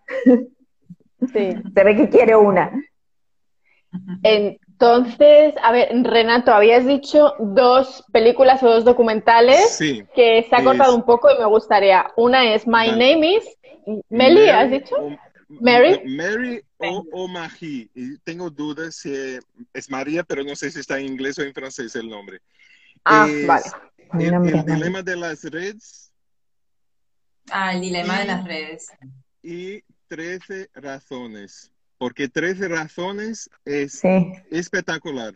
Sí. se ve que quiere una. Entonces, a ver, Renato, habías dicho dos películas o dos documentales Sí. que se ha cortado Es- un poco y me gustaría. Una es My. Name is Meli, ¿has dicho? o- Mary? Mary o, o Marie. Y tengo dudas si es María, pero no sé si está en inglés o en francés el nombre. Ah, Es vale. El, nombre dilema de las redes Ah, el dilema de las redes. y 13 razones. Porque 13 razones es Sí, espectacular.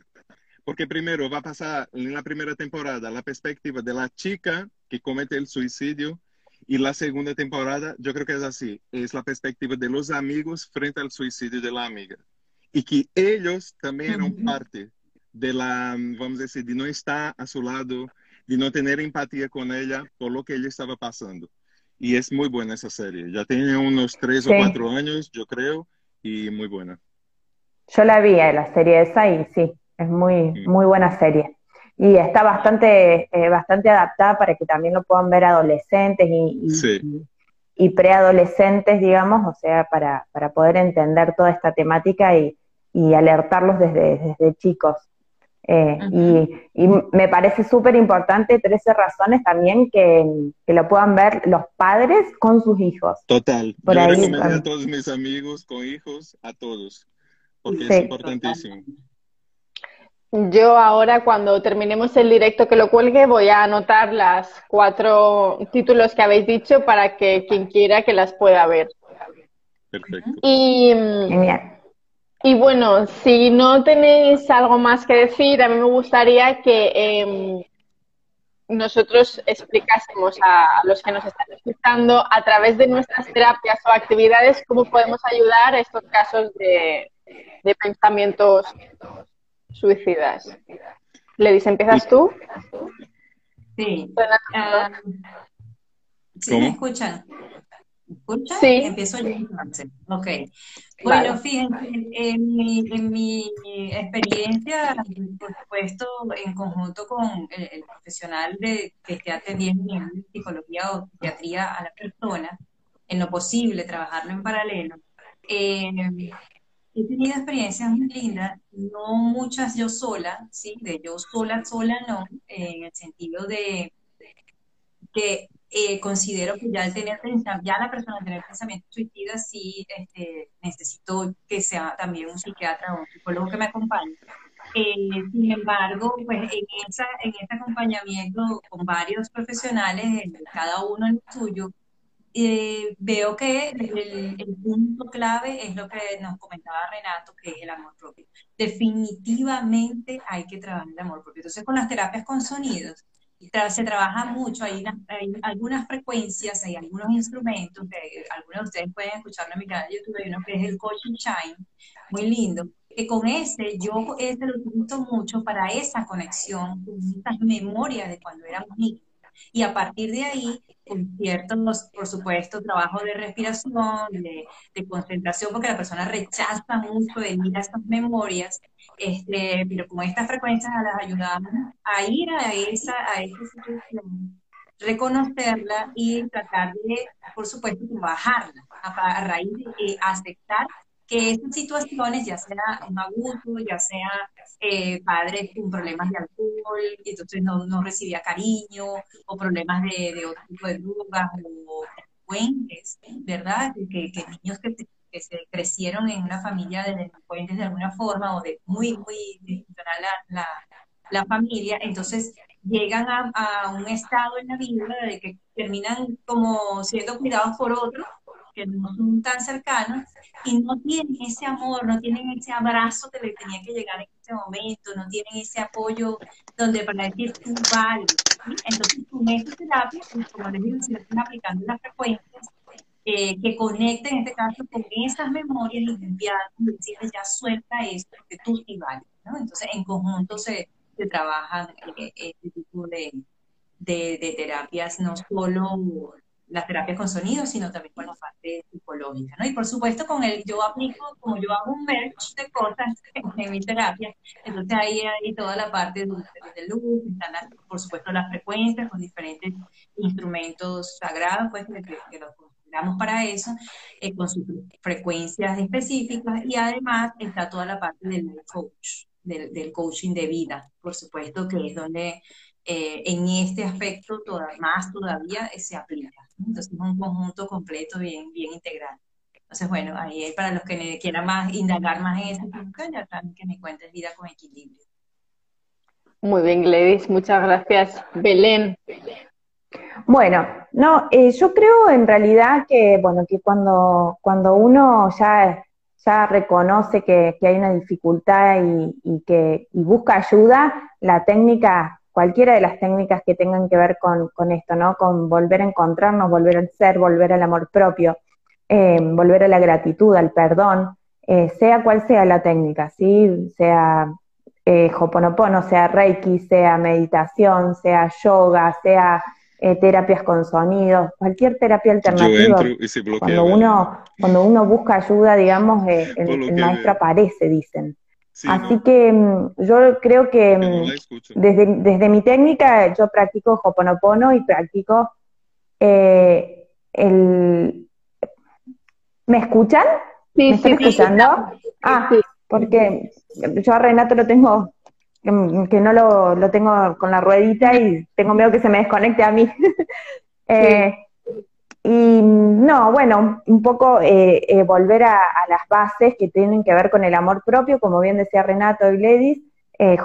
Porque primero va a pasar en la primera temporada la perspectiva de la chica que comete el suicidio y la segunda temporada yo creo que es así, es la perspectiva de los amigos frente al suicidio de la amiga. Y que ellos también eran parte de la, vamos a decir, de no estar a su lado, de no tener empatía con ella por lo que ella estaba pasando. Y es muy buena esa serie. Ya tiene unos tres o Sí. cuatro años, yo creo, y muy buena. yo la vi, eh, la serie esa, y sí, es muy, Mm. muy buena serie. Y está bastante, eh, bastante adaptada para que también lo puedan ver adolescentes y, y- Sí. y- y preadolescentes, digamos, o sea, para, para poder entender toda esta temática y, y alertarlos desde, desde chicos. Eh, y, y me parece súper importante, 13 razones también, que, que lo puedan ver los padres con sus hijos. Total. Por Yo ahí recomiendo a todos mis amigos con hijos, a todos, porque Sí. es importantísimo. Yo ahora, cuando terminemos el directo que lo cuelgue, voy a anotar las cuatro títulos que habéis dicho para que quien quiera que las pueda ver. Perfecto. Y, Genial. y bueno, si no tenéis algo más que decir, a mí me gustaría que em, nosotros explicásemos a los que nos están escuchando a través de nuestras terapias o actividades cómo podemos ayudar a estos casos de, de pensamientos suicidas. Ledis, ¿empiezas tú? Sí. Ah, ¿sí ¿Cómo? me escuchan? ¿Me escuchan? Sí. Empiezo yo entonces. Ok. Vale. Bueno, fíjense, en mi, en mi experiencia, por supuesto, en conjunto con el, el profesional de, que esté atendiendo en psicología o psiquiatría a la persona, en lo posible, trabajarlo en paralelo, eh, he tenido experiencias muy lindas, no muchas yo sola, ¿sí? De yo sola, sola no, en el sentido de que eh, considero que ya al tener ya la persona tener pensamiento suicida sí este, necesito que sea también un psiquiatra o un psicólogo que me acompañe. Eh, sin embargo, pues en, esa, en ese acompañamiento con varios profesionales, cada uno en el suyo, eh, veo que el, punto clave es lo que nos comentaba Renato, que es el amor propio. Definitivamente hay que trabajar el amor propio. Entonces, con las terapias con sonidos, se trabaja mucho, hay, hay, algunas frecuencias, hay algunos instrumentos, que algunos de ustedes pueden escucharlo en mi canal de YouTube, hay uno que es el Coaching Shine, muy lindo, que con ese yo ese lo utilizo mucho para esa conexión con esas memorias de cuando éramos niños. Y a partir de ahí, con ciertos, por supuesto, trabajo de respiración, de, de, concentración, porque la persona rechaza mucho de ir a estas memorias, este, pero con estas frecuencias las ayudamos a ir a esa, a esa situación, reconocerla y tratar de, por supuesto, bajarla, a, raíz de aceptar que esas situaciones, ya sea un abuso, ya sea eh, padres con problemas de alcohol, y entonces no, no, recibía cariño, o problemas de, de otro tipo de drogas, o delincuentes, ¿verdad? Que, que niños que, que, se crecieron en una familia de delincuentes de alguna forma, o de muy, muy disfuncional la, la, la, familia, entonces llegan a, a un estado en la vida de que terminan como siendo cuidados por otros, que no son tan cercanos y no tienen ese amor, no tienen ese abrazo que le tenía que llegar en ese momento, no tienen ese apoyo donde para decir tú vales. Entonces, con esta terapia, pues, como les digo, se están aplicando las frecuencias eh, que conecten en este caso con esas memorias y limpiando, decirles ya suelta esto, que tú sí vales. ¿no? Entonces, en conjunto se, se eh, este tipo de, de, de terapias, no solo las terapias con sonido, sino también con la parte psicológica, ¿no? Y por supuesto con el, yo aplico, como yo hago un merch de cosas en, mi terapia, entonces ahí hay toda la parte de, luz, están por supuesto las frecuencias con diferentes instrumentos sagrados, pues que, los consideramos para eso, eh, con sus frecuencias específicas, y además está toda la parte del coach, del, coaching de vida, por supuesto, que es donde eh, en este aspecto toda, más todavía se aplica. Entonces es un conjunto completo bien, bien integral. Entonces, bueno, ahí para los que quieran más indagar más en ya saben que mi cuenta es Vida con Equilibrio. Muy bien, Gladys, muchas gracias. Belén. Bueno, no, eh, yo creo en realidad que, bueno, que cuando, cuando uno ya, ya reconoce que, que hay una dificultad y, y, que y busca ayuda, la técnica cualquiera de las técnicas que tengan que ver con, esto, ¿no? Con volver a encontrarnos, volver al ser, volver al amor propio, eh, volver a la gratitud, al perdón, eh, sea cual sea la técnica, ¿sí? Sea eh, Hoponopono, sea Reiki, sea meditación, sea yoga, sea terapias con sonidos, cualquier terapia alternativa. cuando uno, cuando uno busca ayuda, digamos, el maestro aparece, dicen. Así que mm, yo creo que mm, desde, desde, mi técnica yo practico Hoponopono y practico eh, el... ¿Me escuchan? Sí, ¿Me están escuchando? ah, porque yo a Renato lo tengo, que no lo, lo, tengo con la ruedita y tengo miedo que se me desconecte a mí. eh, y no, bueno, un poco eh, eh, volver a, las bases que tienen que ver con el amor propio, como bien decía Renato y Ledis, eh,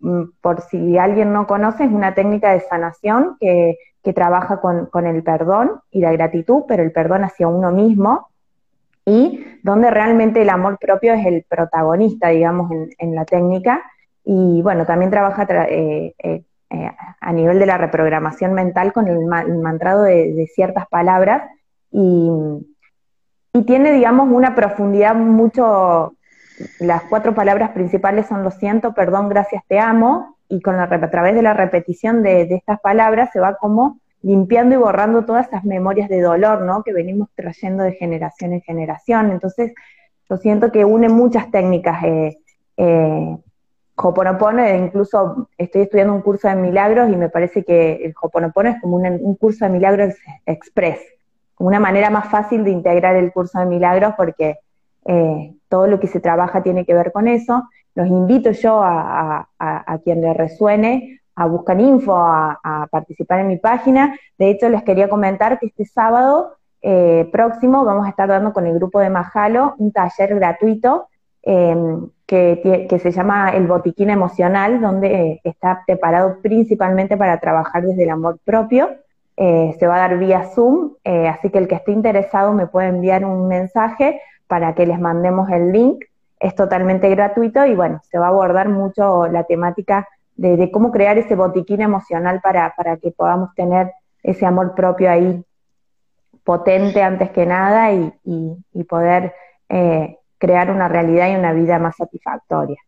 mm, por si alguien no conoce, es una técnica de sanación que, que trabaja con, con, el perdón y la gratitud, pero el perdón hacia uno mismo, y donde realmente el amor propio es el protagonista, digamos, en, en la técnica. Y bueno, también trabaja eh, eh, eh, a nivel de la reprogramación mental con el, mantrado de, ciertas palabras y, y, tiene, digamos, una profundidad mucho, las cuatro palabras principales son lo siento, perdón, gracias, te amo, y con la, a través de la repetición de, de estas palabras se va como limpiando y borrando todas esas memorias de dolor, ¿no? Que venimos trayendo de generación en generación. Entonces, yo siento que une muchas técnicas eh, eh, Hoponopono, e incluso estoy estudiando un curso de milagros y me parece que el Hoponopono es como un, curso de milagros express, como una manera más fácil de integrar el curso de milagros porque eh, todo lo que se trabaja tiene que ver con eso. Los invito yo a, quien le resuene a buscar info, a, participar en mi página. De hecho, les quería comentar que este sábado eh, próximo vamos a estar dando con el grupo de Majalo un taller gratuito eh, que, se llama el botiquín emocional, donde está preparado principalmente para trabajar desde el amor propio. Eh, se va a dar vía Zoom, eh, así que el que esté interesado me puede enviar un mensaje para que les mandemos el link. Es totalmente gratuito y bueno, se va a abordar mucho la temática de, cómo crear ese botiquín emocional para, para que podamos tener ese amor propio ahí potente antes que nada y, y, poder eh, crear una realidad y una vida más satisfactoria.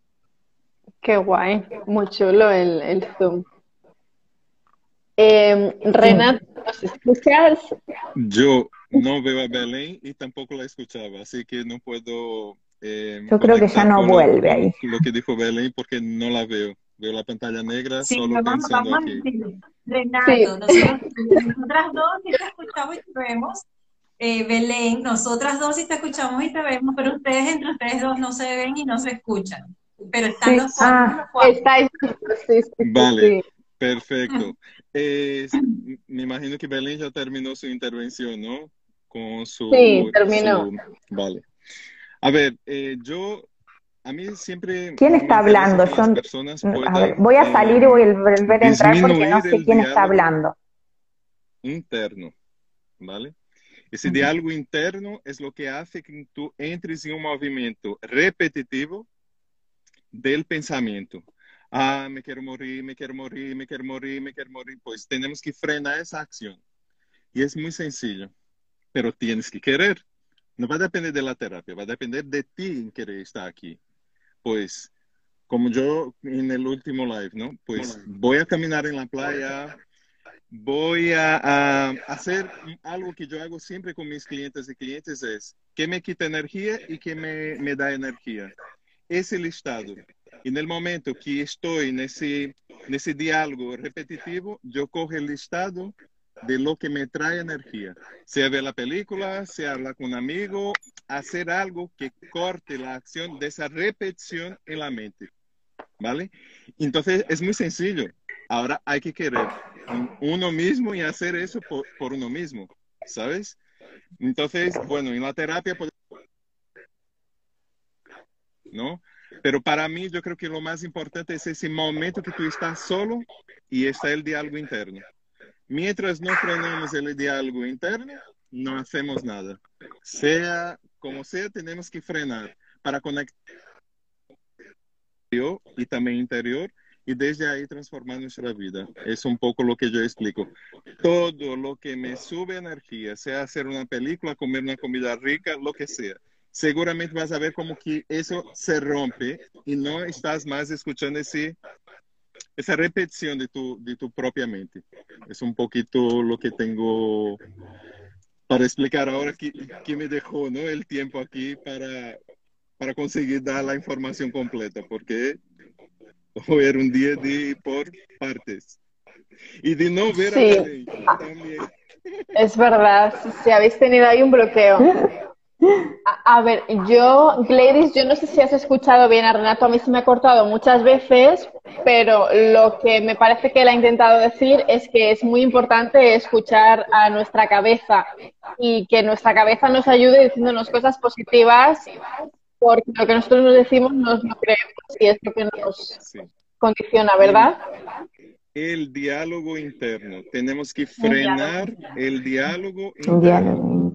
Qué guay, muy chulo el, el Zoom. Eh, Renat, ¿nos escuchas? Yo no veo a Belén y tampoco la escuchaba, así que no puedo. Eh, Yo creo que ya no vuelve ahí. Lo que dijo Belén, porque no la veo. Veo la pantalla negra sí, solo vamos, pensando vamos, aquí. Renato, sí. nosotros, nosotras dos sí te escuchamos y te vemos. Eh, Belén, nosotras dos sí te escuchamos y te vemos, pero ustedes entre ustedes dos no se ven y no se escuchan. Pero están sí. los cuatro. Ah, los estáis, sí, vale, perfecto. Eh, me imagino que Belén ya terminó su intervención, ¿no? Con su... Sí, terminó. Su, vale. A ver, eh, yo a mí siempre. ¿Quién está hablando? Son, puedan, a ver, voy a salir y voy a volver a entrar porque no sé quién está hablando. Interno, ¿vale? Ese uh -huh. diálogo interno es lo que hace que tú entres en un movimiento repetitivo del pensamiento. Ah, me quiero morir, me quiero morir, me quiero morir, me quiero morir. Pues tenemos que frenar esa acción. Y es muy sencillo, pero tienes que querer. No va a depender de la terapia, va a depender de ti en querer estar aquí pues como yo en el último live, ¿no? Pues voy a caminar en la playa, voy a, hacer algo que yo hago siempre con mis clientes y clientes es que me quita energía y que me, me da energía. Ese listado. En el momento que estoy en ese, en ese diálogo repetitivo, yo cojo el listado de lo que me trae energía. Sea ver la película, sea hablar con un amigo, hacer algo que corte la acción de esa repetición en la mente. ¿Vale? Entonces es muy sencillo. Ahora hay que querer uno mismo y hacer eso por, por uno mismo. ¿Sabes? Entonces, bueno, en la terapia ¿no? Pero para mí yo creo que lo más importante es ese momento que tú estás solo y está el diálogo interno. Mientras no frenamos el diálogo interno, no hacemos nada. Sea como sea, tenemos que frenar para conectar y también interior y desde ahí transformar nuestra vida. Es un poco lo que yo explico. Todo lo que me sube energía, sea hacer una película, comer una comida rica, lo que sea, seguramente vas a ver como que eso se rompe y no estás más escuchando ese esa repetición de tu, de tu propia mente. Es un poquito lo que tengo para explicar ahora que, que me dejó ¿no? el tiempo aquí para, para conseguir dar la información completa, porque hoy era un día de ir por partes. Y de no ver sí. a también. Es verdad, si habéis tenido ahí un bloqueo. A, a, ver, yo, Gladys, yo no sé si has escuchado bien a Renato, a mí se me ha cortado muchas veces, pero lo que me parece que él ha intentado decir es que es muy importante escuchar a nuestra cabeza y que nuestra cabeza nos ayude diciéndonos cosas positivas, porque lo que nosotros nos decimos nos lo creemos y es lo que nos sí. condiciona, ¿verdad? El diálogo interno, tenemos que frenar el diálogo interno.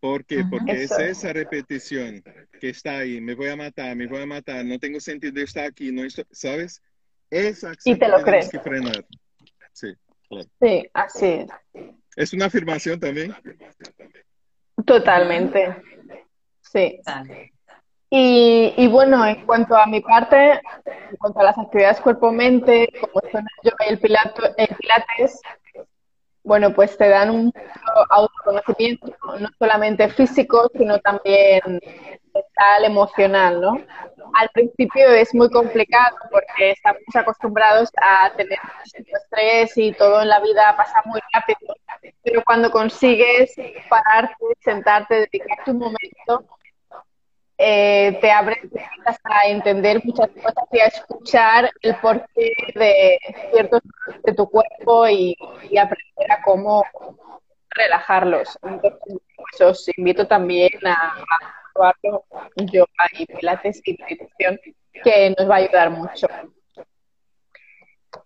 ¿Por qué? Porque Eso. es esa repetición que está ahí, me voy a matar, me voy a matar, no tengo sentido de estar aquí, no estoy, ¿sabes? Esa acción y te lo que crees. que frenar. Sí, claro. Sí, así es. ¿Es una afirmación también? Totalmente. Sí. Y, y, bueno, en cuanto a mi parte, en cuanto a las actividades cuerpo-mente, como son el y el, pilato, el pilates, bueno, pues te dan un autoconocimiento, no solamente físico, sino también mental, emocional, ¿no? Al principio es muy complicado porque estamos acostumbrados a tener estrés y todo en la vida pasa muy rápido, pero cuando consigues pararte, sentarte, dedicarte un momento, eh, te abres a entender muchas cosas y a escuchar el porqué de ciertos de tu cuerpo y, y, aprender a cómo relajarlos. Pues os invito también a, probarlo, yoga y pilates y meditación, que nos va a ayudar mucho.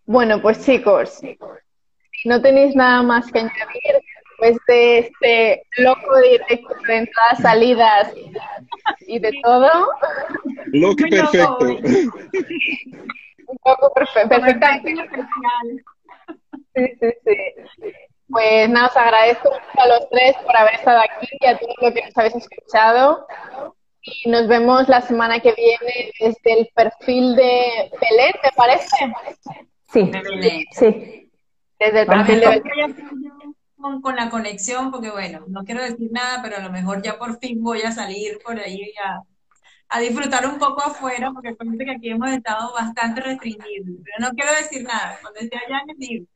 Bueno, pues chicos, si no tenéis nada más que añadir, después de este loco directo de entradas, salidas y de todo. Loco perfecto. Un poco perfecto, perfectamente. Sí, sí, sí. Pues nada, os agradezco mucho a los tres por haber estado aquí y a todos los que nos habéis escuchado. Y nos vemos la semana que viene desde el perfil de Belén, ¿te parece? Sí, sí. Desde el perfil de Belén. Con, con la conexión, porque bueno, no quiero decir nada, pero a lo mejor ya por fin voy a salir por ahí a, a disfrutar un poco afuera, porque parece que aquí hemos estado bastante restringidos. Pero no quiero decir nada, cuando esté allá les digo.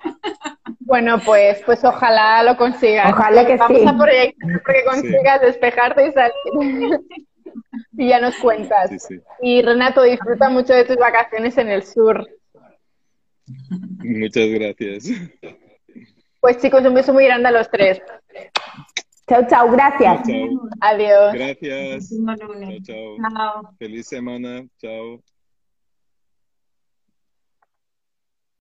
Bueno, pues, pues ojalá lo consigas. Ojalá que Vamos sí. a proyectar porque consigas despejarte y salir. y ya nos cuentas. Sí, sí. Y Renato, disfruta mucho de tus vacaciones en el sur. Muchas gracias. Pues chicos, un beso muy grande a los tres. Chau, chau, gracias. Chao. Adiós. Gracias. Chao, chao. Chao. Feliz semana. Chao.